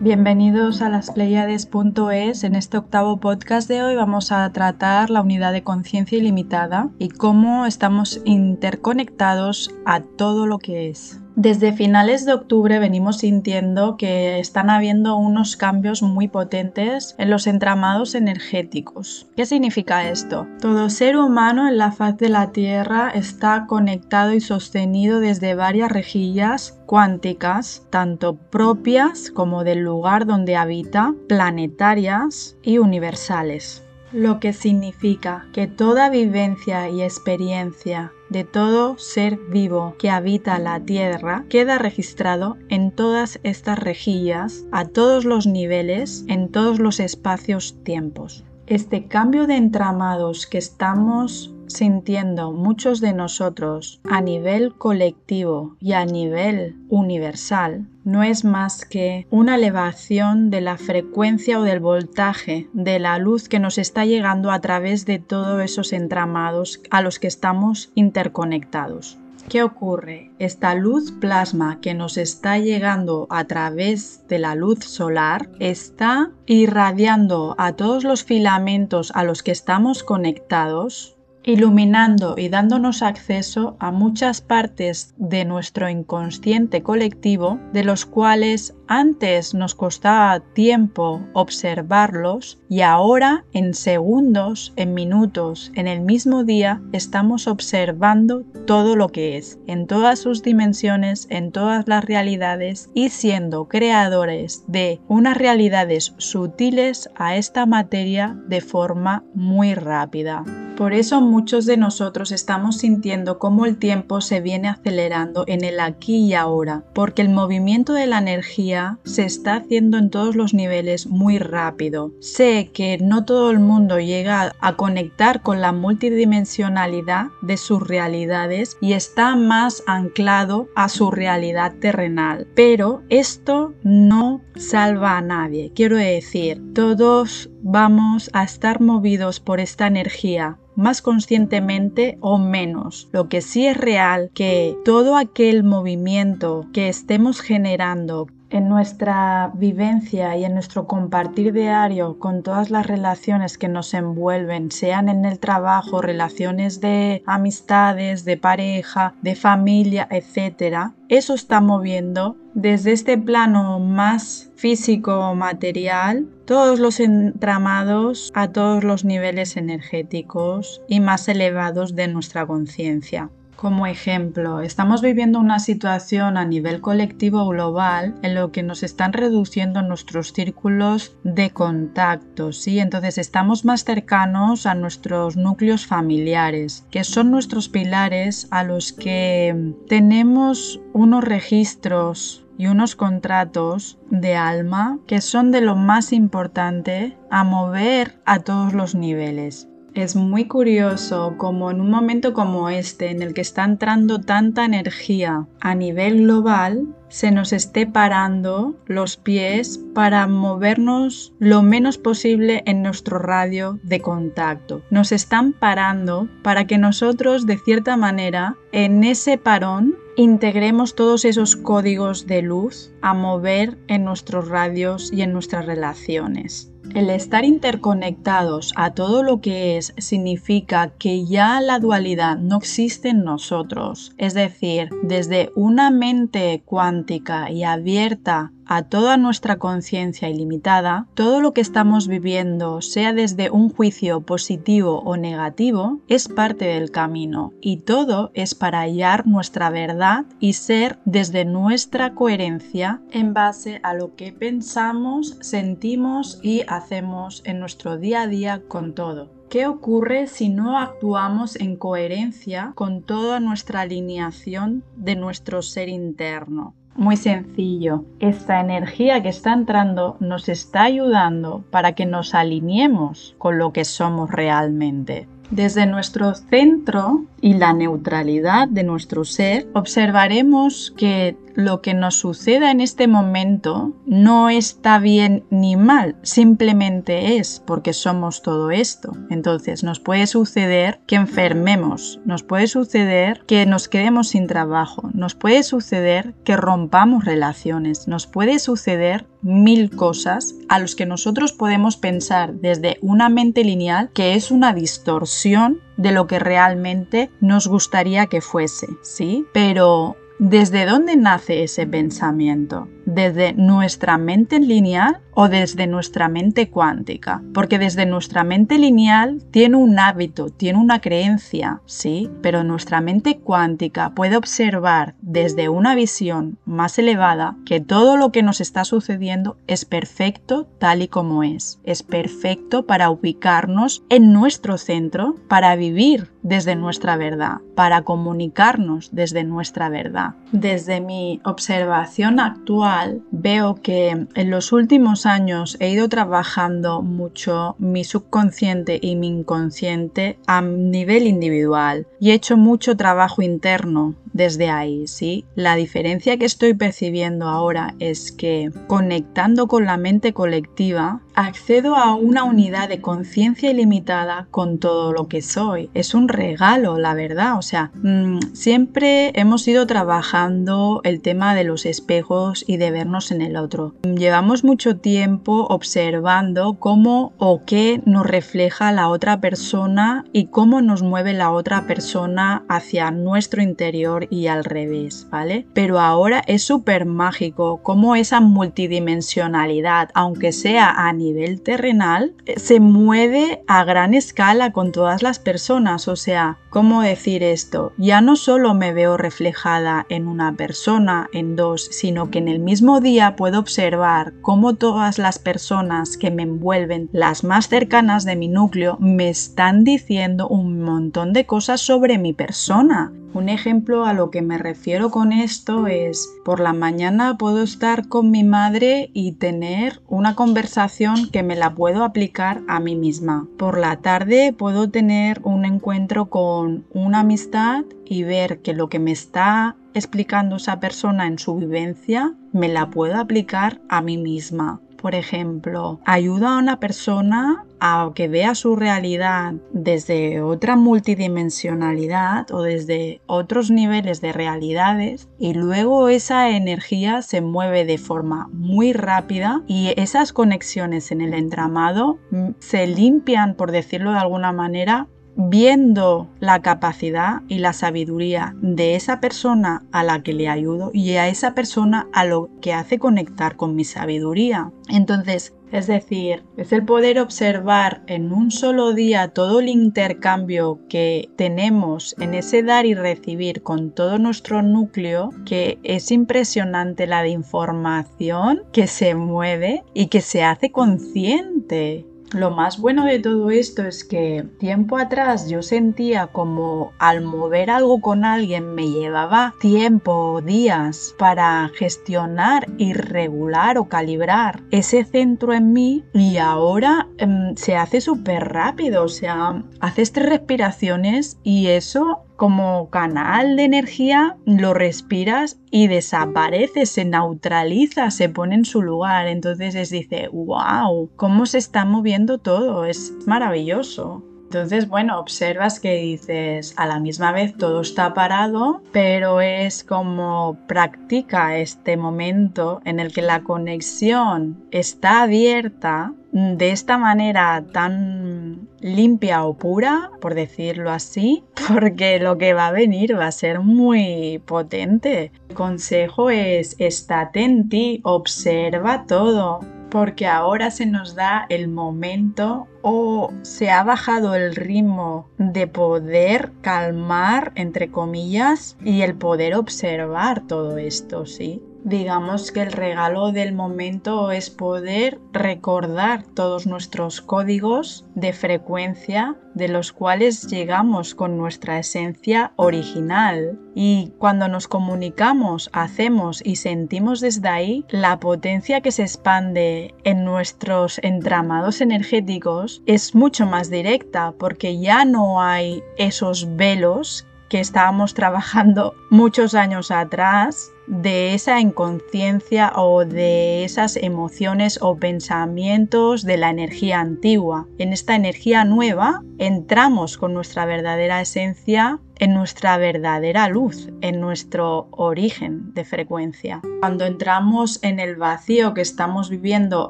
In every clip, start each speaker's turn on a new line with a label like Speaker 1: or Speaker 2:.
Speaker 1: Bienvenidos a las Pleiades.es. En este octavo podcast de hoy vamos a tratar la unidad de conciencia ilimitada y cómo estamos interconectados a todo lo que es. Desde finales de octubre venimos sintiendo que están habiendo unos cambios muy potentes en los entramados energéticos. ¿Qué significa esto? Todo ser humano en la faz de la Tierra está conectado y sostenido desde varias rejillas cuánticas, tanto propias como del lugar donde habita, planetarias y universales lo que significa que toda vivencia y experiencia de todo ser vivo que habita la Tierra queda registrado en todas estas rejillas, a todos los niveles, en todos los espacios-tiempos. Este cambio de entramados que estamos sintiendo muchos de nosotros a nivel colectivo y a nivel universal no es más que una elevación de la frecuencia o del voltaje de la luz que nos está llegando a través de todos esos entramados a los que estamos interconectados. ¿Qué ocurre? Esta luz plasma que nos está llegando a través de la luz solar está irradiando a todos los filamentos a los que estamos conectados iluminando y dándonos acceso a muchas partes de nuestro inconsciente colectivo de los cuales antes nos costaba tiempo observarlos y ahora en segundos, en minutos, en el mismo día estamos observando todo lo que es, en todas sus dimensiones, en todas las realidades y siendo creadores de unas realidades sutiles a esta materia de forma muy rápida. Por eso muchos de nosotros estamos sintiendo cómo el tiempo se viene acelerando en el aquí y ahora, porque el movimiento de la energía se está haciendo en todos los niveles muy rápido. Sé que no todo el mundo llega a conectar con la multidimensionalidad de sus realidades y está más anclado a su realidad terrenal, pero esto no salva a nadie. Quiero decir, todos vamos a estar movidos por esta energía más conscientemente o menos. Lo que sí es real que todo aquel movimiento que estemos generando en nuestra vivencia y en nuestro compartir diario con todas las relaciones que nos envuelven, sean en el trabajo, relaciones de amistades, de pareja, de familia, etc., eso está moviendo desde este plano más físico material todos los entramados a todos los niveles energéticos y más elevados de nuestra conciencia. Como ejemplo, estamos viviendo una situación a nivel colectivo global en lo que nos están reduciendo nuestros círculos de contacto, ¿sí? Entonces estamos más cercanos a nuestros núcleos familiares, que son nuestros pilares a los que tenemos unos registros y unos contratos de alma que son de lo más importante a mover a todos los niveles. Es muy curioso como en un momento como este, en el que está entrando tanta energía a nivel global, se nos esté parando los pies para movernos lo menos posible en nuestro radio de contacto. Nos están parando para que nosotros, de cierta manera, en ese parón, integremos todos esos códigos de luz a mover en nuestros radios y en nuestras relaciones. El estar interconectados a todo lo que es significa que ya la dualidad no existe en nosotros. Es decir, desde una mente cuántica y abierta a toda nuestra conciencia ilimitada, todo lo que estamos viviendo, sea desde un juicio positivo o negativo, es parte del camino y todo es para hallar nuestra verdad y ser desde nuestra coherencia en base a lo que pensamos, sentimos y hacemos en nuestro día a día con todo. ¿Qué ocurre si no actuamos en coherencia con toda nuestra alineación de nuestro ser interno? Muy sencillo, esta energía que está entrando nos está ayudando para que nos alineemos con lo que somos realmente. Desde nuestro centro y la neutralidad de nuestro ser, observaremos que lo que nos suceda en este momento no está bien ni mal, simplemente es porque somos todo esto. Entonces nos puede suceder que enfermemos, nos puede suceder que nos quedemos sin trabajo, nos puede suceder que rompamos relaciones, nos puede suceder mil cosas a los que nosotros podemos pensar desde una mente lineal que es una distorsión de lo que realmente nos gustaría que fuese, ¿sí? Pero ¿desde dónde nace ese pensamiento? ¿Desde nuestra mente lineal o desde nuestra mente cuántica, porque desde nuestra mente lineal tiene un hábito, tiene una creencia, sí, pero nuestra mente cuántica puede observar desde una visión más elevada que todo lo que nos está sucediendo es perfecto tal y como es, es perfecto para ubicarnos en nuestro centro, para vivir desde nuestra verdad, para comunicarnos desde nuestra verdad. Desde mi observación actual veo que en los últimos años he ido trabajando mucho mi subconsciente y mi inconsciente a nivel individual y he hecho mucho trabajo interno desde ahí, ¿sí? La diferencia que estoy percibiendo ahora es que conectando con la mente colectiva, accedo a una unidad de conciencia ilimitada con todo lo que soy. Es un regalo, la verdad. O sea, mm, siempre hemos ido trabajando el tema de los espejos y de vernos en el otro. Llevamos mucho tiempo observando cómo o qué nos refleja la otra persona y cómo nos mueve la otra persona hacia nuestro interior y al revés, ¿vale? Pero ahora es súper mágico cómo esa multidimensionalidad, aunque sea a nivel terrenal, se mueve a gran escala con todas las personas. O sea, ¿cómo decir esto? Ya no solo me veo reflejada en una persona, en dos, sino que en el mismo día puedo observar cómo todas las personas que me envuelven, las más cercanas de mi núcleo, me están diciendo un montón de cosas sobre mi persona. Un ejemplo a lo que me refiero con esto es, por la mañana puedo estar con mi madre y tener una conversación que me la puedo aplicar a mí misma. Por la tarde puedo tener un encuentro con una amistad y ver que lo que me está explicando esa persona en su vivencia me la puedo aplicar a mí misma. Por ejemplo, ayuda a una persona a que vea su realidad desde otra multidimensionalidad o desde otros niveles de realidades y luego esa energía se mueve de forma muy rápida y esas conexiones en el entramado mm, se limpian, por decirlo de alguna manera, viendo la capacidad y la sabiduría de esa persona a la que le ayudo y a esa persona a lo que hace conectar con mi sabiduría. Entonces, es decir, es el poder observar en un solo día todo el intercambio que tenemos en ese dar y recibir con todo nuestro núcleo, que es impresionante la información que se mueve y que se hace consciente. Lo más bueno de todo esto es que tiempo atrás yo sentía como al mover algo con alguien me llevaba tiempo, días para gestionar y regular o calibrar ese centro en mí y ahora em, se hace súper rápido, o sea, haces tres respiraciones y eso como canal de energía lo respiras y desaparece, se neutraliza, se pone en su lugar. Entonces es dice, wow, cómo se está moviendo todo, es maravilloso. Entonces, bueno, observas que dices, a la misma vez todo está parado, pero es como practica este momento en el que la conexión está abierta de esta manera tan limpia o pura, por decirlo así, porque lo que va a venir va a ser muy potente. El consejo es, estate en ti, observa todo, porque ahora se nos da el momento o se ha bajado el ritmo de poder calmar, entre comillas, y el poder observar todo esto, ¿sí? Digamos que el regalo del momento es poder recordar todos nuestros códigos de frecuencia de los cuales llegamos con nuestra esencia original. Y cuando nos comunicamos, hacemos y sentimos desde ahí, la potencia que se expande en nuestros entramados energéticos es mucho más directa porque ya no hay esos velos que estábamos trabajando muchos años atrás de esa inconsciencia o de esas emociones o pensamientos de la energía antigua. En esta energía nueva entramos con nuestra verdadera esencia en nuestra verdadera luz, en nuestro origen de frecuencia. Cuando entramos en el vacío que estamos viviendo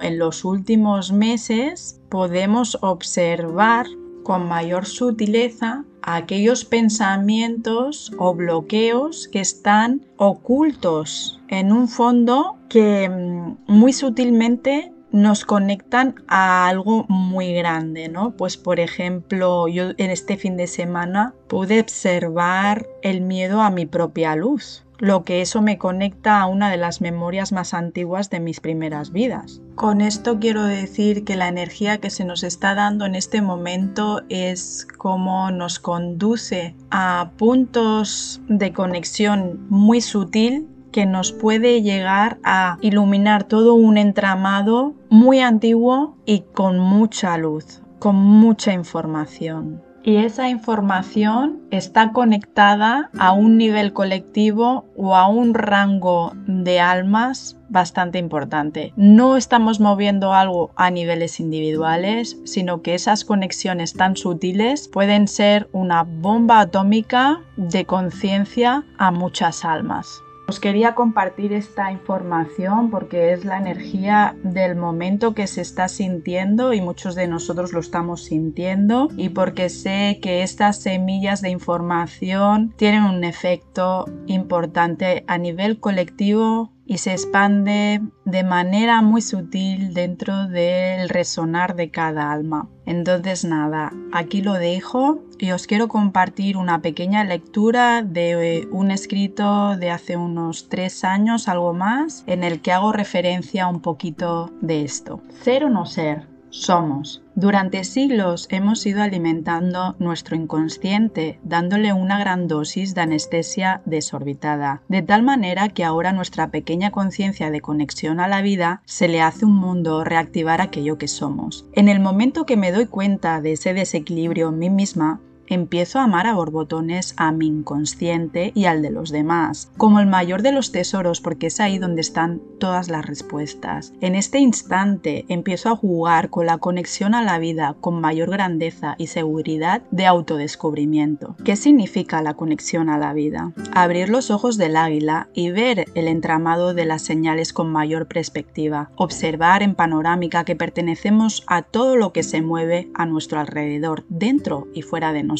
Speaker 1: en los últimos meses, podemos observar con mayor sutileza aquellos pensamientos o bloqueos que están ocultos en un fondo que mm, muy sutilmente nos conectan a algo muy grande, ¿no? Pues por ejemplo, yo en este fin de semana pude observar el miedo a mi propia luz lo que eso me conecta a una de las memorias más antiguas de mis primeras vidas. Con esto quiero decir que la energía que se nos está dando en este momento es como nos conduce a puntos de conexión muy sutil que nos puede llegar a iluminar todo un entramado muy antiguo y con mucha luz, con mucha información y esa información está conectada a un nivel colectivo o a un rango de almas bastante importante. No estamos moviendo algo a niveles individuales, sino que esas conexiones tan sutiles pueden ser una bomba atómica de conciencia a muchas almas. Os quería compartir esta información porque es la energía del momento que se está sintiendo y muchos de nosotros lo estamos sintiendo y porque sé que estas semillas de información tienen un efecto importante a nivel colectivo y se expande de manera muy sutil dentro del resonar de cada alma. Entonces nada, aquí lo dejo y os quiero compartir una pequeña lectura de un escrito de hace unos tres años, algo más, en el que hago referencia un poquito de esto. Ser o no ser, somos. Durante siglos hemos ido alimentando nuestro inconsciente, dándole una gran dosis de anestesia desorbitada, de tal manera que ahora nuestra pequeña conciencia de conexión a la vida se le hace un mundo reactivar aquello que somos. En el momento que me doy cuenta de ese desequilibrio en mí misma, empiezo a amar a borbotones a mi inconsciente y al de los demás, como el mayor de los tesoros porque es ahí donde están todas las respuestas. En este instante empiezo a jugar con la conexión a la vida con mayor grandeza y seguridad de autodescubrimiento. ¿Qué significa la conexión a la vida? Abrir los ojos del águila y ver el entramado de las señales con mayor perspectiva, observar en panorámica que pertenecemos a todo lo que se mueve a nuestro alrededor, dentro y fuera de nosotros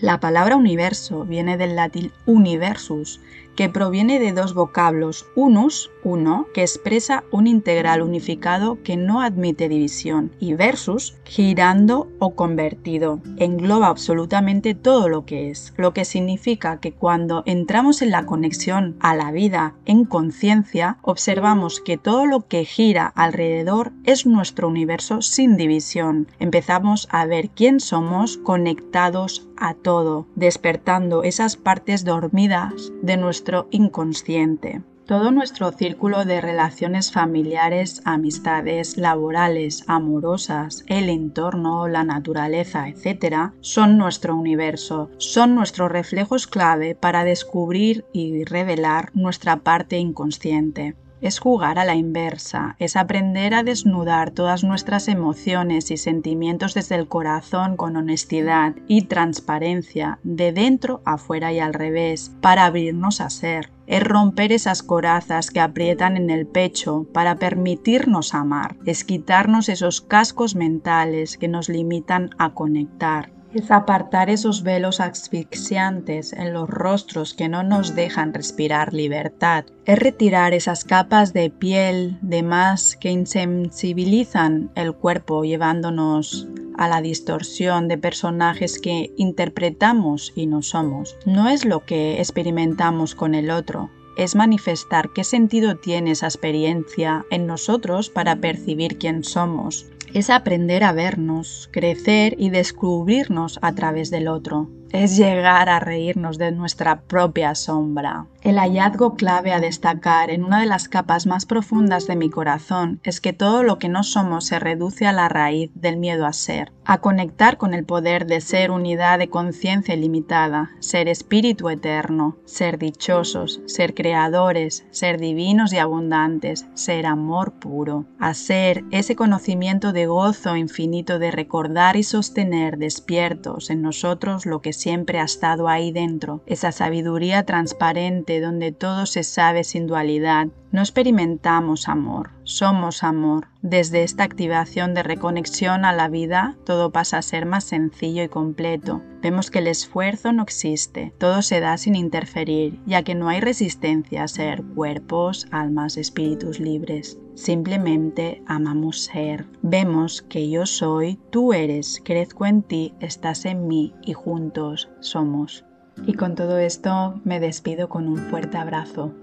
Speaker 1: la palabra universo viene del latín universus, que proviene de dos vocablos, unus, uno, que expresa un integral unificado que no admite división, y versus, girando o convertido. Engloba absolutamente todo lo que es, lo que significa que cuando entramos en la conexión a la vida en conciencia, observamos que todo lo que gira alrededor es nuestro universo sin división. Empezamos a ver quién somos conectados a todo, despertando esas partes dormidas de nuestro inconsciente. Todo nuestro círculo de relaciones familiares, amistades, laborales, amorosas, el entorno, la naturaleza, etc., son nuestro universo, son nuestros reflejos clave para descubrir y revelar nuestra parte inconsciente es jugar a la inversa, es aprender a desnudar todas nuestras emociones y sentimientos desde el corazón con honestidad y transparencia, de dentro a fuera y al revés, para abrirnos a ser. Es romper esas corazas que aprietan en el pecho para permitirnos amar, es quitarnos esos cascos mentales que nos limitan a conectar es apartar esos velos asfixiantes en los rostros que no nos dejan respirar libertad, es retirar esas capas de piel de más que insensibilizan el cuerpo llevándonos a la distorsión de personajes que interpretamos y no somos. No es lo que experimentamos con el otro, es manifestar qué sentido tiene esa experiencia en nosotros para percibir quién somos, es aprender a vernos, crecer y descubrirnos a través del otro. Es llegar a reírnos de nuestra propia sombra. El hallazgo clave a destacar en una de las capas más profundas de mi corazón es que todo lo que no somos se reduce a la raíz del miedo a ser, a conectar con el poder de ser unidad de conciencia ilimitada, ser espíritu eterno, ser dichosos, ser creadores, ser divinos y abundantes, ser amor puro, a ser ese conocimiento de gozo infinito de recordar y sostener despiertos en nosotros lo que siempre ha estado ahí dentro, esa sabiduría transparente donde todo se sabe sin dualidad, no experimentamos amor, somos amor. Desde esta activación de reconexión a la vida, todo pasa a ser más sencillo y completo. Vemos que el esfuerzo no existe, todo se da sin interferir, ya que no hay resistencia a ser cuerpos, almas, espíritus libres. Simplemente amamos ser. Vemos que yo soy, tú eres, crezco en ti, estás en mí y juntos somos. Y con todo esto me despido con un fuerte abrazo.